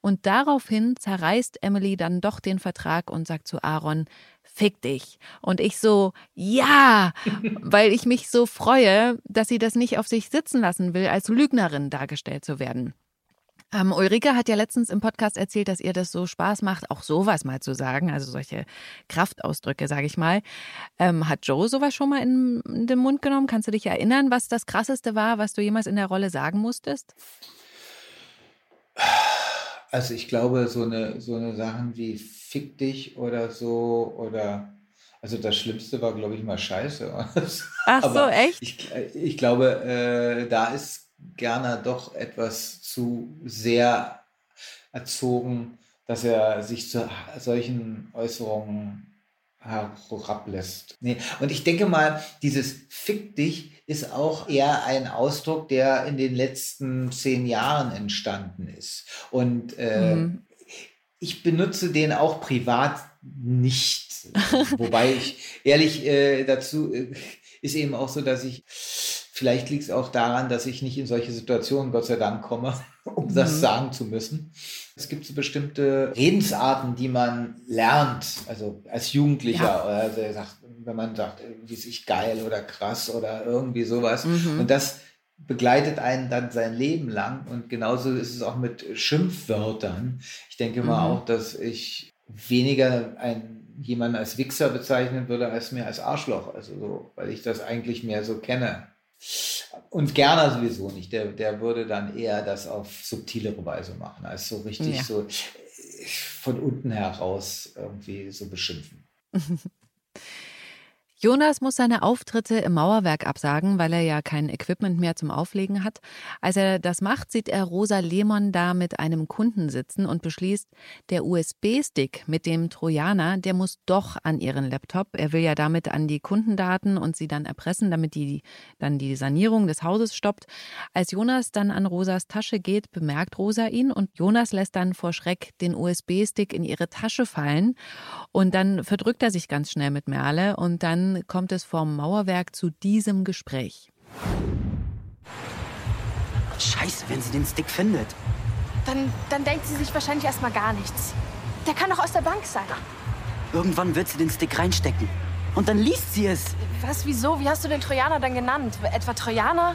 Und daraufhin zerreißt Emily dann doch den Vertrag und sagt zu Aaron, fick dich. Und ich so, ja, weil ich mich so freue, dass sie das nicht auf sich sitzen lassen will, als Lügnerin dargestellt zu werden. Ähm, Ulrike hat ja letztens im Podcast erzählt, dass ihr das so Spaß macht, auch sowas mal zu sagen, also solche Kraftausdrücke, sage ich mal. Ähm, hat Joe sowas schon mal in, in, den Mund genommen? Kannst du dich erinnern, was das Krasseste war, was du jemals in der Rolle sagen musstest? Also ich glaube, so eine, so eine Sachen wie fick dich oder so oder also das Schlimmste war, glaube ich, mal Scheiße. Ach so, echt? Ich, ich glaube, äh, da ist Gerner doch etwas zu sehr erzogen, dass er sich zu solchen Äußerungen herablässt. Nee. Und ich denke mal, dieses Fick dich ist auch eher ein Ausdruck, der in den letzten zehn Jahren entstanden ist. Und äh, mhm. ich benutze den auch privat nicht. Wobei ich ehrlich äh, dazu äh, ist eben auch so, dass ich Vielleicht liegt es auch daran, dass ich nicht in solche Situationen, Gott sei Dank, komme, um mhm. das sagen zu müssen. Es gibt so bestimmte Redensarten, die man lernt, also als Jugendlicher, ja. oder also wenn man sagt, irgendwie ist ich geil oder krass oder irgendwie sowas. Mhm. Und das begleitet einen dann sein Leben lang. Und genauso ist es auch mit Schimpfwörtern. Ich denke mal mhm. auch, dass ich weniger ein, jemanden als Wichser bezeichnen würde, als mehr als Arschloch. Also so, weil ich das eigentlich mehr so kenne. Und Gerner sowieso nicht. Der, der würde dann eher das auf subtilere Weise machen, als so richtig ja. so von unten heraus irgendwie so beschimpfen. Jonas muss seine Auftritte im Mauerwerk absagen, weil er ja kein Equipment mehr zum Auflegen hat. Als er das macht, sieht er Rosa Lehmann da mit einem Kunden sitzen und beschließt, der USB-Stick mit dem Trojaner, der muss doch an ihren Laptop. Er will ja damit an die Kundendaten und sie dann erpressen, damit die dann die Sanierung des Hauses stoppt. Als Jonas dann an Rosas Tasche geht, bemerkt Rosa ihn und Jonas lässt dann vor Schreck den USB-Stick in ihre Tasche fallen und dann verdrückt er sich ganz schnell mit Merle und dann kommt es vom Mauerwerk zu diesem Gespräch. Scheiße, wenn sie den Stick findet. Dann, dann denkt sie sich wahrscheinlich erstmal gar nichts. Der kann doch aus der Bank sein. Irgendwann wird sie den Stick reinstecken. Und dann liest sie es. Was, wieso? Wie hast du den Trojaner dann genannt? Etwa Trojaner?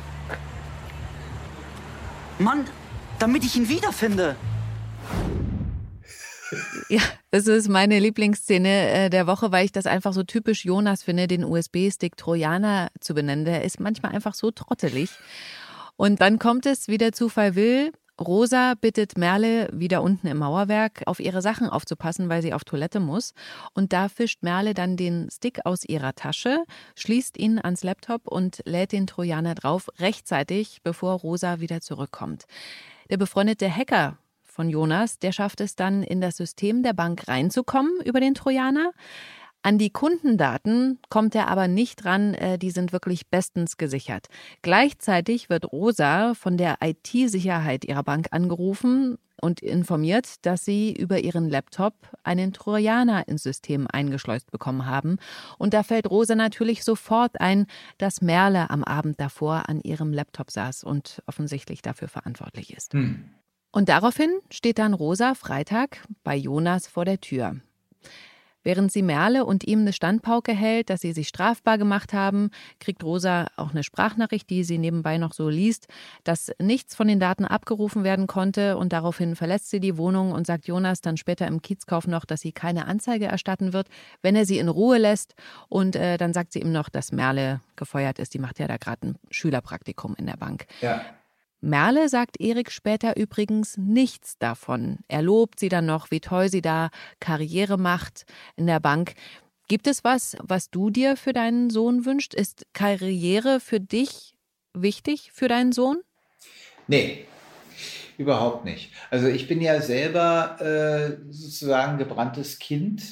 Mann, damit ich ihn wiederfinde. Ja, das ist meine Lieblingsszene äh, der Woche, weil ich das einfach so typisch Jonas finde, den USB-Stick Trojaner zu benennen. Der ist manchmal einfach so trottelig. Und dann kommt es, wie der Zufall will. Rosa bittet Merle wieder unten im Mauerwerk auf ihre Sachen aufzupassen, weil sie auf Toilette muss. Und da fischt Merle dann den Stick aus ihrer Tasche, schließt ihn ans Laptop und lädt den Trojaner drauf, rechtzeitig, bevor Rosa wieder zurückkommt. Der befreundete Hacker von Jonas, der schafft es dann, in das System der Bank reinzukommen über den Trojaner. An die Kundendaten kommt er aber nicht ran, äh, die sind wirklich bestens gesichert. Gleichzeitig wird Rosa von der IT-Sicherheit ihrer Bank angerufen und informiert, dass sie über ihren Laptop einen Trojaner ins System eingeschleust bekommen haben. Und da fällt Rosa natürlich sofort ein, dass Merle am Abend davor an ihrem Laptop saß und offensichtlich dafür verantwortlich ist. Hm. Und daraufhin steht dann Rosa Freitag bei Jonas vor der Tür. Während sie Merle und ihm eine Standpauke hält, dass sie sich strafbar gemacht haben, kriegt Rosa auch eine Sprachnachricht, die sie nebenbei noch so liest, dass nichts von den Daten abgerufen werden konnte und daraufhin verlässt sie die Wohnung und sagt Jonas dann später im Kiezkauf noch, dass sie keine Anzeige erstatten wird, wenn er sie in Ruhe lässt und äh, dann sagt sie ihm noch, dass Merle gefeuert ist. Die macht ja da gerade ein Schülerpraktikum in der Bank. Ja. Merle sagt Erik später übrigens nichts davon. Er lobt sie dann noch, wie toll sie da Karriere macht in der Bank. Gibt es was, was du dir für deinen Sohn wünschst? Ist Karriere für dich wichtig für deinen Sohn? Nee, überhaupt nicht. Also ich bin ja selber äh, sozusagen gebranntes Kind,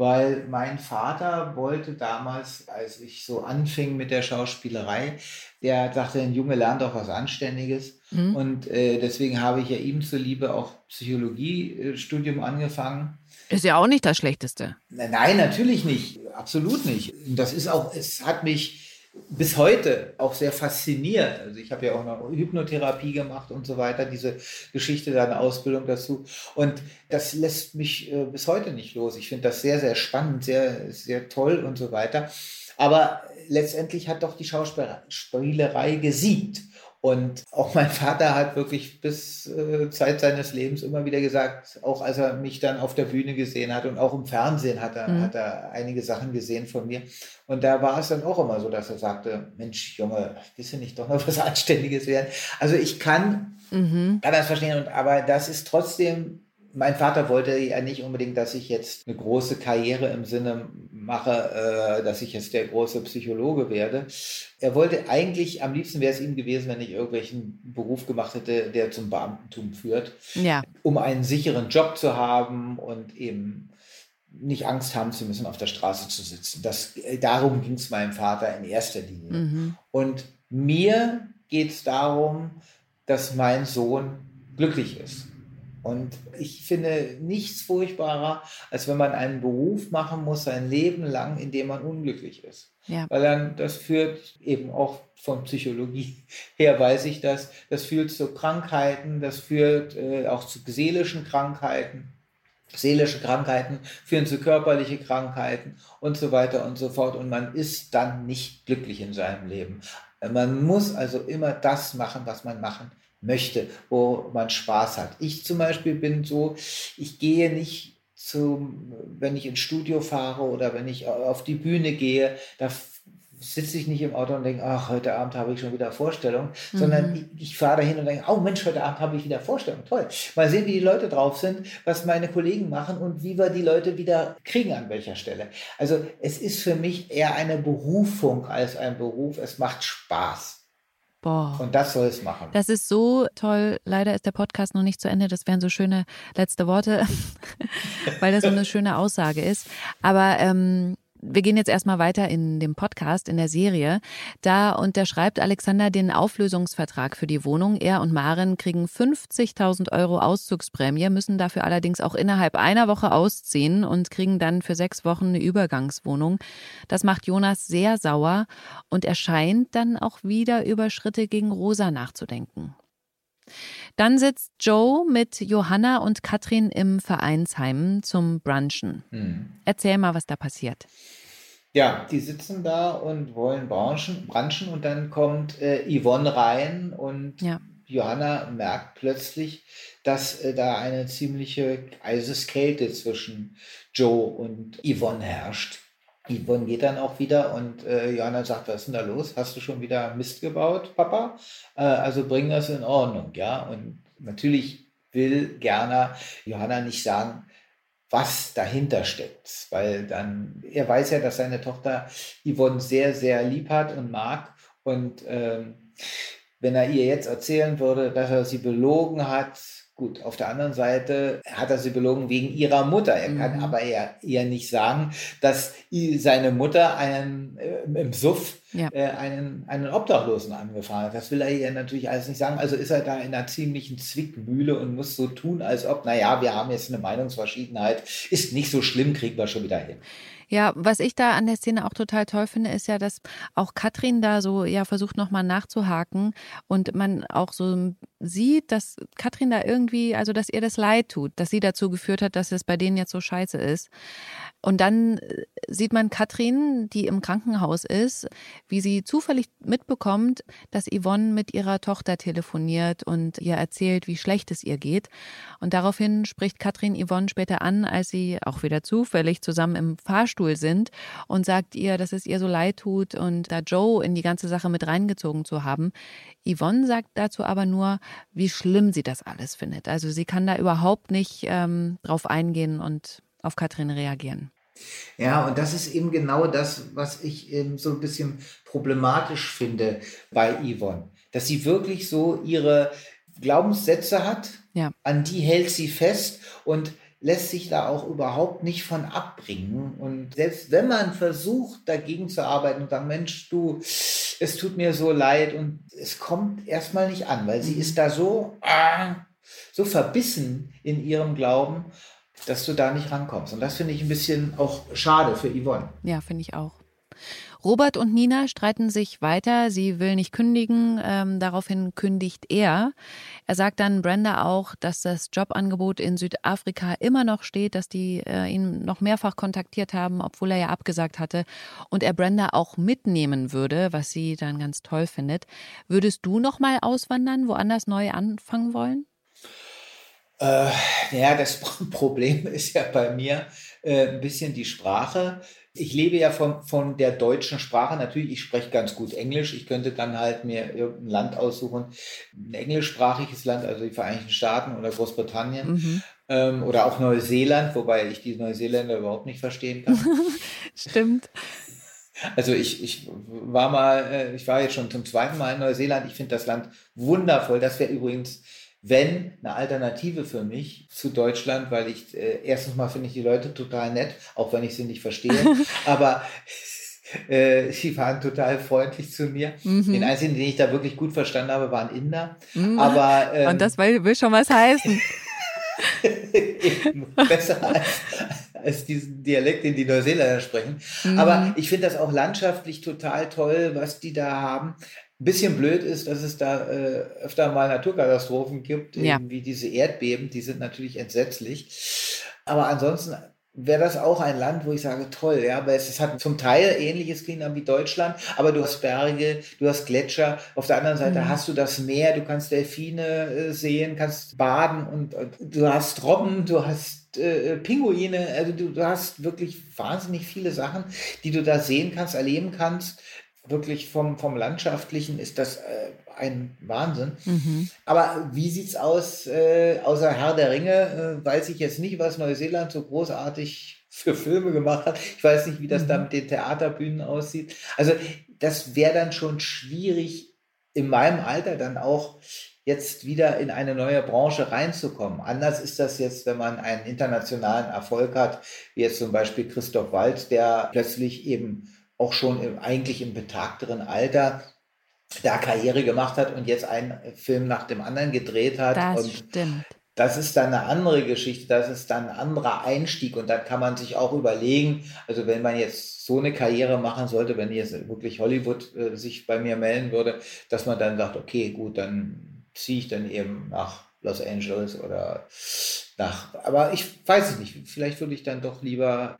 weil mein Vater wollte damals, als ich so anfing mit der Schauspielerei, der sagte, ein Junge lernt auch was Anständiges. Mhm. Und äh, deswegen habe ich ja ihm zuliebe auch Psychologiestudium angefangen. Ist ja auch nicht das Schlechteste. Nein, natürlich nicht. Absolut nicht. Das ist auch, es hat mich bis heute auch sehr fasziniert. Also ich habe ja auch noch Hypnotherapie gemacht und so weiter, diese Geschichte, da eine Ausbildung dazu. Und das lässt mich äh, bis heute nicht los. Ich finde das sehr, sehr spannend, sehr, sehr toll und so weiter. Aber letztendlich hat doch die Schauspielerei gesiegt. Und auch mein Vater hat wirklich bis äh, Zeit seines Lebens immer wieder gesagt, auch als er mich dann auf der Bühne gesehen hat und auch im Fernsehen hat er, mhm. hat er einige Sachen gesehen von mir. Und da war es dann auch immer so, dass er sagte, Mensch, Junge, willst du nicht doch noch was Anständiges werden? Also ich kann, mhm. kann das verstehen, und, aber das ist trotzdem mein Vater wollte ja nicht unbedingt, dass ich jetzt eine große Karriere im Sinne mache, äh, dass ich jetzt der große Psychologe werde. Er wollte eigentlich, am liebsten wäre es ihm gewesen, wenn ich irgendwelchen Beruf gemacht hätte, der zum Beamtentum führt, ja. um einen sicheren Job zu haben und eben nicht Angst haben zu müssen, auf der Straße zu sitzen. Das, äh, darum ging es meinem Vater in erster Linie. Mhm. Und mir geht es darum, dass mein Sohn glücklich ist. Und ich finde nichts furchtbarer, als wenn man einen Beruf machen muss, sein Leben lang, in dem man unglücklich ist. Ja. Weil dann, das führt eben auch von Psychologie her, weiß ich das, das führt zu Krankheiten, das führt äh, auch zu seelischen Krankheiten. Seelische Krankheiten führen zu körperliche Krankheiten und so weiter und so fort. Und man ist dann nicht glücklich in seinem Leben. Man muss also immer das machen, was man machen möchte, wo man Spaß hat. Ich zum Beispiel bin so, ich gehe nicht zum, wenn ich ins Studio fahre oder wenn ich auf die Bühne gehe, da sitze ich nicht im Auto und denke, ach, heute Abend habe ich schon wieder Vorstellung, mhm. sondern ich, ich fahre dahin und denke, oh Mensch, heute Abend habe ich wieder Vorstellung. Toll. Mal sehen, wie die Leute drauf sind, was meine Kollegen machen und wie wir die Leute wieder kriegen an welcher Stelle. Also es ist für mich eher eine Berufung als ein Beruf. Es macht Spaß. Boah. Und das soll es machen. Das ist so toll. Leider ist der Podcast noch nicht zu Ende. Das wären so schöne letzte Worte, weil das so eine schöne Aussage ist. Aber ähm, wir gehen jetzt erstmal weiter in dem Podcast, in der Serie. Da unterschreibt Alexander den Auflösungsvertrag für die Wohnung. Er und Maren kriegen 50.000 Euro Auszugsprämie, müssen dafür allerdings auch innerhalb einer Woche ausziehen und kriegen dann für sechs Wochen eine Übergangswohnung. Das macht Jonas sehr sauer und er scheint dann auch wieder über Schritte gegen Rosa nachzudenken. Dann sitzt Joe mit Johanna und Katrin im Vereinsheim zum Brunchen. Hm. Erzähl mal, was da passiert. Ja, die sitzen da und wollen branchen, branchen und dann kommt äh, Yvonne rein und ja. Johanna merkt plötzlich, dass äh, da eine ziemliche Eiseskälte zwischen Joe und Yvonne herrscht. Yvonne geht dann auch wieder und äh, Johanna sagt, was ist denn da los? Hast du schon wieder Mist gebaut, Papa? Äh, also bring das in Ordnung, ja. Und natürlich will gerne Johanna nicht sagen, was dahinter steckt, weil dann, er weiß ja, dass seine Tochter Yvonne sehr, sehr lieb hat und mag und ähm, wenn er ihr jetzt erzählen würde, dass er sie belogen hat, Gut, auf der anderen Seite hat er sie belogen wegen ihrer Mutter. Er kann mhm. aber eher, eher nicht sagen, dass seine Mutter einen äh, im Suff ja. äh, einen, einen Obdachlosen angefahren hat. Das will er ihr natürlich alles nicht sagen. Also ist er da in einer ziemlichen Zwickmühle und muss so tun, als ob, naja, wir haben jetzt eine Meinungsverschiedenheit, ist nicht so schlimm, kriegen wir schon wieder hin. Ja, was ich da an der Szene auch total toll finde, ist ja, dass auch Katrin da so ja versucht nochmal nachzuhaken und man auch so sieht, dass Katrin da irgendwie, also dass ihr das leid tut, dass sie dazu geführt hat, dass es bei denen jetzt so scheiße ist. Und dann äh, sieht man Katrin, die im Krankenhaus ist, wie sie zufällig mitbekommt, dass Yvonne mit ihrer Tochter telefoniert und ihr erzählt, wie schlecht es ihr geht. Und daraufhin spricht Katrin Yvonne später an, als sie auch wieder zufällig zusammen im Fahrstuhl sind und sagt ihr, dass es ihr so leid tut und da Joe in die ganze Sache mit reingezogen zu haben. Yvonne sagt dazu aber nur, wie schlimm sie das alles findet. Also sie kann da überhaupt nicht ähm, drauf eingehen und auf Katrin reagieren. Ja, und das ist eben genau das, was ich eben so ein bisschen problematisch finde bei Yvonne. Dass sie wirklich so ihre Glaubenssätze hat, ja. an die hält sie fest und lässt sich da auch überhaupt nicht von abbringen. Und selbst wenn man versucht, dagegen zu arbeiten und sagt, Mensch, du, es tut mir so leid und es kommt erstmal nicht an, weil sie mhm. ist da so, ah, so verbissen in ihrem Glauben dass du da nicht rankommst. Und das finde ich ein bisschen auch schade für Yvonne. Ja, finde ich auch. Robert und Nina streiten sich weiter. Sie will nicht kündigen. Ähm, daraufhin kündigt er. Er sagt dann Brenda auch, dass das Jobangebot in Südafrika immer noch steht, dass die äh, ihn noch mehrfach kontaktiert haben, obwohl er ja abgesagt hatte. Und er Brenda auch mitnehmen würde, was sie dann ganz toll findet. Würdest du noch mal auswandern, woanders neu anfangen wollen? Äh, ja, das Problem ist ja bei mir äh, ein bisschen die Sprache. Ich lebe ja von, von der deutschen Sprache. Natürlich, ich spreche ganz gut Englisch. Ich könnte dann halt mir irgendein Land aussuchen, ein englischsprachiges Land, also die Vereinigten Staaten oder Großbritannien. Mhm. Ähm, oder auch Neuseeland, wobei ich die Neuseeländer überhaupt nicht verstehen kann. Stimmt. Also ich, ich war mal, äh, ich war jetzt schon zum zweiten Mal in Neuseeland. Ich finde das Land wundervoll. Das wäre übrigens wenn eine Alternative für mich zu Deutschland, weil ich äh, erstens mal finde ich die Leute total nett, auch wenn ich sie nicht verstehe, aber äh, sie waren total freundlich zu mir. Mhm. Den einzigen, den ich da wirklich gut verstanden habe, waren Inder. Mhm. Aber ähm, und das will, will schon was heißen. besser als, als diesen Dialekt, den die Neuseeländer sprechen. Mhm. Aber ich finde das auch landschaftlich total toll, was die da haben. Bisschen blöd ist, dass es da äh, öfter mal Naturkatastrophen gibt, ja. wie diese Erdbeben, die sind natürlich entsetzlich. Aber ansonsten wäre das auch ein Land, wo ich sage, toll, ja, aber es, es hat zum Teil ähnliches Klima wie Deutschland, aber du hast Berge, du hast Gletscher, auf der anderen Seite mhm. hast du das Meer, du kannst Delfine äh, sehen, kannst baden und, und, du hast Robben, du hast äh, Pinguine, also du, du hast wirklich wahnsinnig viele Sachen, die du da sehen kannst, erleben kannst wirklich vom, vom Landschaftlichen ist das äh, ein Wahnsinn. Mhm. Aber wie sieht es aus, äh, außer Herr der Ringe, äh, weiß ich jetzt nicht, was Neuseeland so großartig für Filme gemacht hat. Ich weiß nicht, wie das mhm. da mit den Theaterbühnen aussieht. Also das wäre dann schon schwierig, in meinem Alter dann auch jetzt wieder in eine neue Branche reinzukommen. Anders ist das jetzt, wenn man einen internationalen Erfolg hat, wie jetzt zum Beispiel Christoph Wald, der plötzlich eben auch schon im, eigentlich im betagteren Alter da Karriere gemacht hat und jetzt einen Film nach dem anderen gedreht hat. Das und stimmt. Das ist dann eine andere Geschichte, das ist dann ein anderer Einstieg und dann kann man sich auch überlegen, also wenn man jetzt so eine Karriere machen sollte, wenn jetzt wirklich Hollywood äh, sich bei mir melden würde, dass man dann sagt, okay, gut, dann ziehe ich dann eben nach Los Angeles oder nach, aber ich weiß es nicht, vielleicht würde ich dann doch lieber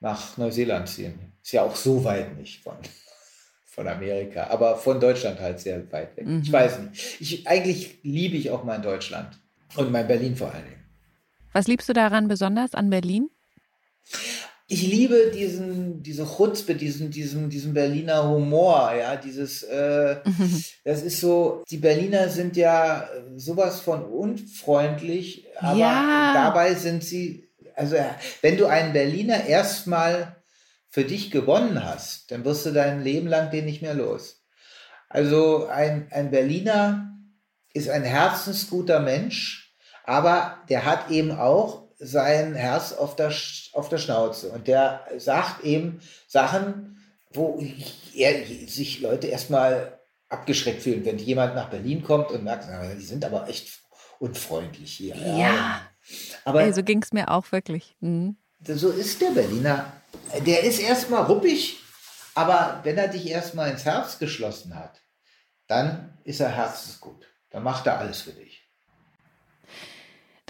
nach Neuseeland ziehen. Ist ja auch so weit nicht von, von Amerika, aber von Deutschland halt sehr weit weg. Mhm. Ich weiß nicht. Ich, eigentlich liebe ich auch mein Deutschland und mein Berlin vor allen Dingen. Was liebst du daran besonders an Berlin? Ich liebe diesen, diese Chutzpe, diesen, diesen, diesen Berliner Humor, ja, dieses, äh, das ist so, die Berliner sind ja sowas von unfreundlich, aber ja. dabei sind sie also wenn du einen Berliner erstmal für dich gewonnen hast, dann wirst du dein Leben lang den nicht mehr los. Also ein, ein Berliner ist ein herzensguter Mensch, aber der hat eben auch sein Herz auf der, auf der Schnauze und der sagt eben Sachen, wo er, sich Leute erstmal abgeschreckt fühlen, wenn jemand nach Berlin kommt und merkt, die sind aber echt unfreundlich hier. Ja. ja. Aber hey, so ging es mir auch wirklich. Mhm. So ist der Berliner. Der ist erstmal ruppig, aber wenn er dich erstmal ins Herz geschlossen hat, dann ist er herzensgut. Dann macht er alles für dich.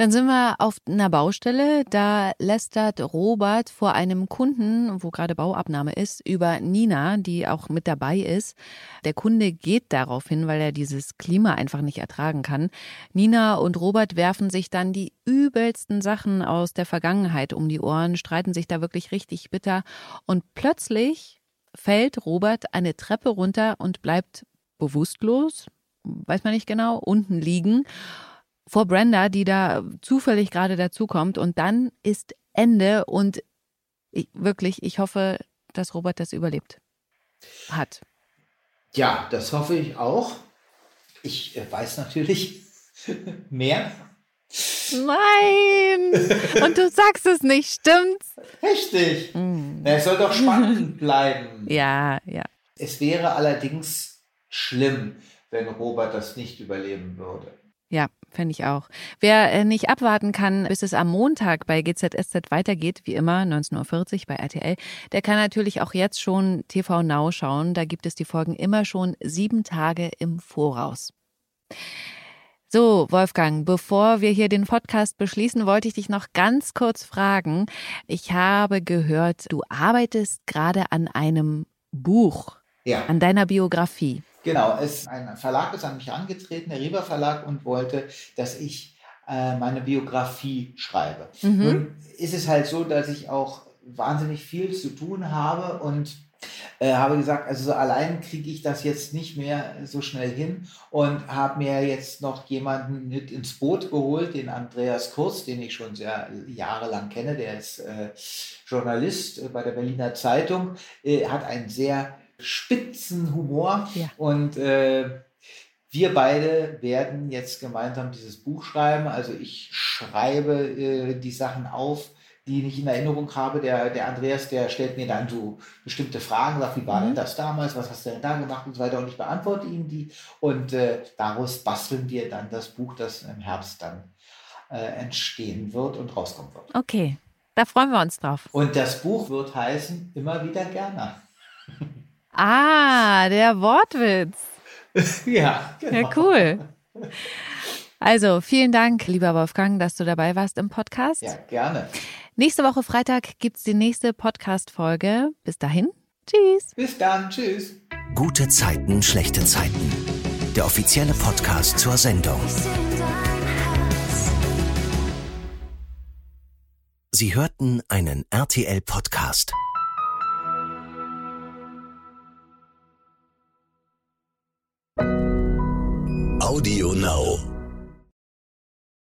Dann sind wir auf einer Baustelle. Da lästert Robert vor einem Kunden, wo gerade Bauabnahme ist, über Nina, die auch mit dabei ist. Der Kunde geht darauf hin, weil er dieses Klima einfach nicht ertragen kann. Nina und Robert werfen sich dann die übelsten Sachen aus der Vergangenheit um die Ohren, streiten sich da wirklich richtig bitter. Und plötzlich fällt Robert eine Treppe runter und bleibt bewusstlos, weiß man nicht genau, unten liegen vor Brenda, die da zufällig gerade dazukommt und dann ist Ende und Ich, wirklich, ich hoffe, dass Robert das überlebt hat. Ja, das hoffe ich auch. Ich äh, weiß natürlich mehr. Nein! Und du sagst es nicht, stimmt's? Richtig. Na, es soll doch spannend bleiben. Ja, ja. Es wäre allerdings schlimm, wenn Robert das nicht überleben würde. Ja, fände ich auch. Wer äh, nicht abwarten kann, bis es am Montag bei GZSZ weitergeht, wie immer, 19.40 Uhr bei RTL, der kann natürlich auch jetzt schon TV Now schauen. Da gibt es die Folgen immer schon sieben Tage im Voraus. So, Wolfgang, bevor wir hier den Podcast beschließen, wollte ich dich noch ganz kurz fragen. Ich habe gehört, du arbeitest gerade an einem Buch, Ja. an deiner Biografie. Genau, es, ein Verlag ist an mich herangetreten, der Rieber Verlag, und wollte, dass ich äh, meine Biografie schreibe. Nun ist es halt so, dass ich auch wahnsinnig viel zu tun habe und äh, habe gesagt, also so allein kriege ich das jetzt nicht mehr so schnell hin und habe mir jetzt noch jemanden mit ins Boot geholt, den Andreas Kurz, den ich schon sehr jahrelang kenne, der ist äh, Journalist äh, bei der Berliner Zeitung, äh, hat einen sehr spitzen Humor Ja. und äh, wir beide werden jetzt gemeinsam dieses Buch schreiben. Also ich schreibe äh, die Sachen auf, die ich in Erinnerung habe. Der, der Andreas, der stellt mir dann so bestimmte Fragen, sagt, wie war denn das damals, was hast du denn da gemacht und so weiter. Und ich beantworte ihm die. Und äh, daraus basteln wir dann das Buch, das im Herbst dann äh, entstehen wird und rauskommen wird. Okay, da freuen wir uns drauf. Und das Buch wird heißen, immer wieder gerne. Ah, der Wortwitz. ja, genau. Ja, cool. Also, vielen Dank, lieber Wolfgang, dass du dabei warst im Podcast. Ja, gerne. Nächste Woche Freitag gibt's die nächste Podcast-Folge. Bis dahin, tschüss. Bis dann. Tschüss. Gute Zeiten, schlechte Zeiten. Der offizielle Podcast zur Sendung. Sie hörten einen RTL-Podcast. Audio Now.